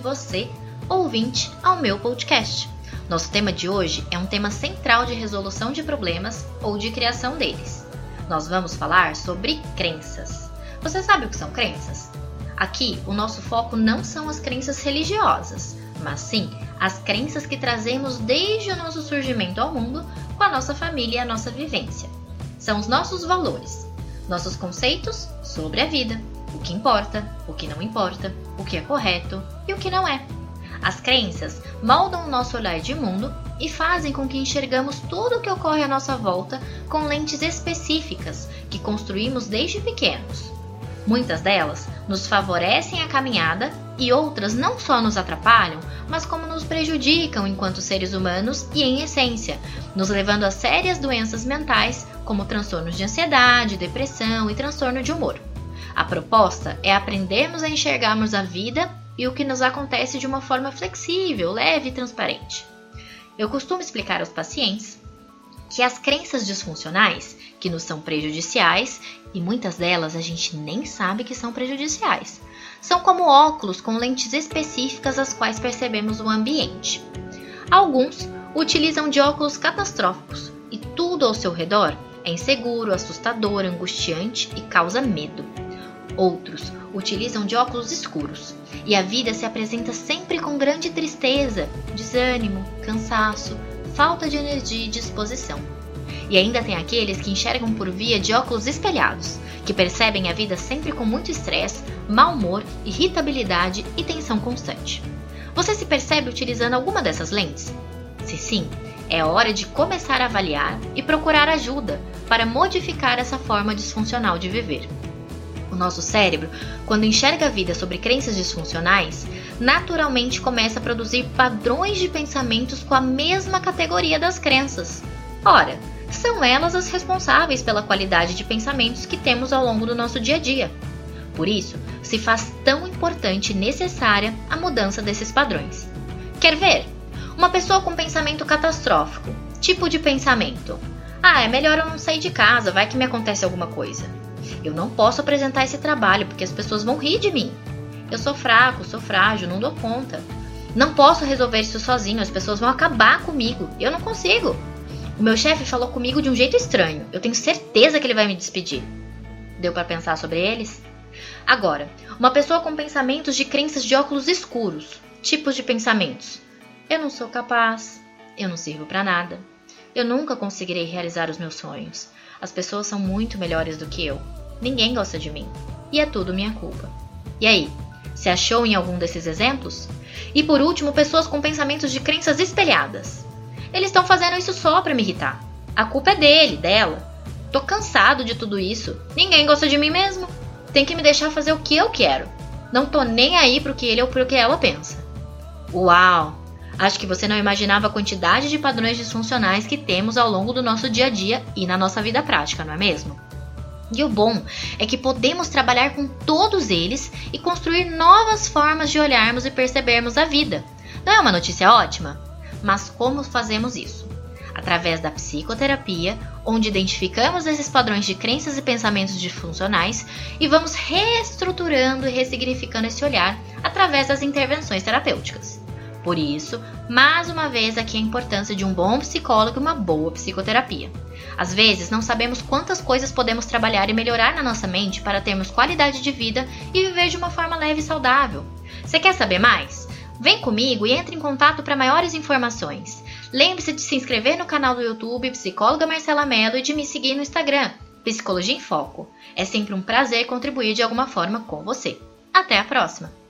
você, ouvinte, ao meu podcast. Nosso tema de hoje é um tema central de resolução de problemas ou de criação deles. Nós vamos falar sobre crenças. Você sabe o que são crenças? Aqui, o nosso foco não são as crenças religiosas, mas sim as crenças que trazemos desde o nosso surgimento ao mundo com a nossa família e a nossa vivência. São os nossos valores, nossos conceitos sobre a vida, o que importa, o que não importa, o que é correto e o que não é. As crenças moldam o nosso olhar de mundo e fazem com que enxergamos tudo o que ocorre à nossa volta com lentes específicas que construímos desde pequenos. Muitas delas nos favorecem a caminhada e outras não só nos atrapalham, mas como nos prejudicam enquanto seres humanos e em essência, nos levando a sérias doenças mentais como transtornos de ansiedade, depressão e transtorno de humor. A proposta é aprendermos a enxergarmos a vida e o que nos acontece de uma forma flexível, leve e transparente. Eu costumo explicar aos pacientes que as crenças disfuncionais, que nos são prejudiciais, e muitas delas a gente nem sabe que são prejudiciais, são como óculos com lentes específicas às quais percebemos o ambiente. Alguns utilizam de óculos catastróficos e tudo ao seu redor é inseguro, assustador, angustiante e causa medo. Outros utilizam de óculos escuros e a vida se apresenta sempre com grande tristeza, desânimo, cansaço, falta de energia e disposição. E ainda tem aqueles que enxergam por via de óculos espelhados, que percebem a vida sempre com muito estresse, mau humor, irritabilidade e tensão constante. Você se percebe utilizando alguma dessas lentes? Se sim, é hora de começar a avaliar e procurar ajuda para modificar essa forma disfuncional de viver. O nosso cérebro, quando enxerga a vida sobre crenças disfuncionais, naturalmente começa a produzir padrões de pensamentos com a mesma categoria das crenças. Ora, são elas as responsáveis pela qualidade de pensamentos que temos ao longo do nosso dia a dia. Por isso, se faz tão importante e necessária a mudança desses padrões. Quer ver? Uma pessoa com pensamento catastrófico. Tipo de pensamento: Ah, é melhor eu não sair de casa, vai que me acontece alguma coisa. Eu não posso apresentar esse trabalho porque as pessoas vão rir de mim. Eu sou fraco, sou frágil, não dou conta. Não posso resolver isso sozinho, as pessoas vão acabar comigo. Eu não consigo. O meu chefe falou comigo de um jeito estranho. Eu tenho certeza que ele vai me despedir. Deu para pensar sobre eles? Agora, uma pessoa com pensamentos de crenças de óculos escuros. Tipos de pensamentos. Eu não sou capaz. Eu não sirvo para nada. Eu nunca conseguirei realizar os meus sonhos. As pessoas são muito melhores do que eu. Ninguém gosta de mim. E é tudo minha culpa. E aí, se achou em algum desses exemplos? E por último, pessoas com pensamentos de crenças espelhadas. Eles estão fazendo isso só para me irritar. A culpa é dele, dela. Tô cansado de tudo isso. Ninguém gosta de mim mesmo. Tem que me deixar fazer o que eu quero. Não tô nem aí pro que ele ou pro que ela pensa. Uau! Acho que você não imaginava a quantidade de padrões disfuncionais que temos ao longo do nosso dia a dia e na nossa vida prática, não é mesmo? E o bom é que podemos trabalhar com todos eles e construir novas formas de olharmos e percebermos a vida. Não é uma notícia ótima? Mas como fazemos isso? Através da psicoterapia, onde identificamos esses padrões de crenças e pensamentos disfuncionais e vamos reestruturando e ressignificando esse olhar através das intervenções terapêuticas. Por isso, mais uma vez aqui a importância de um bom psicólogo e uma boa psicoterapia. Às vezes, não sabemos quantas coisas podemos trabalhar e melhorar na nossa mente para termos qualidade de vida e viver de uma forma leve e saudável. Você quer saber mais? Vem comigo e entre em contato para maiores informações. Lembre-se de se inscrever no canal do YouTube Psicóloga Marcela Mello e de me seguir no Instagram, Psicologia em Foco. É sempre um prazer contribuir de alguma forma com você. Até a próxima!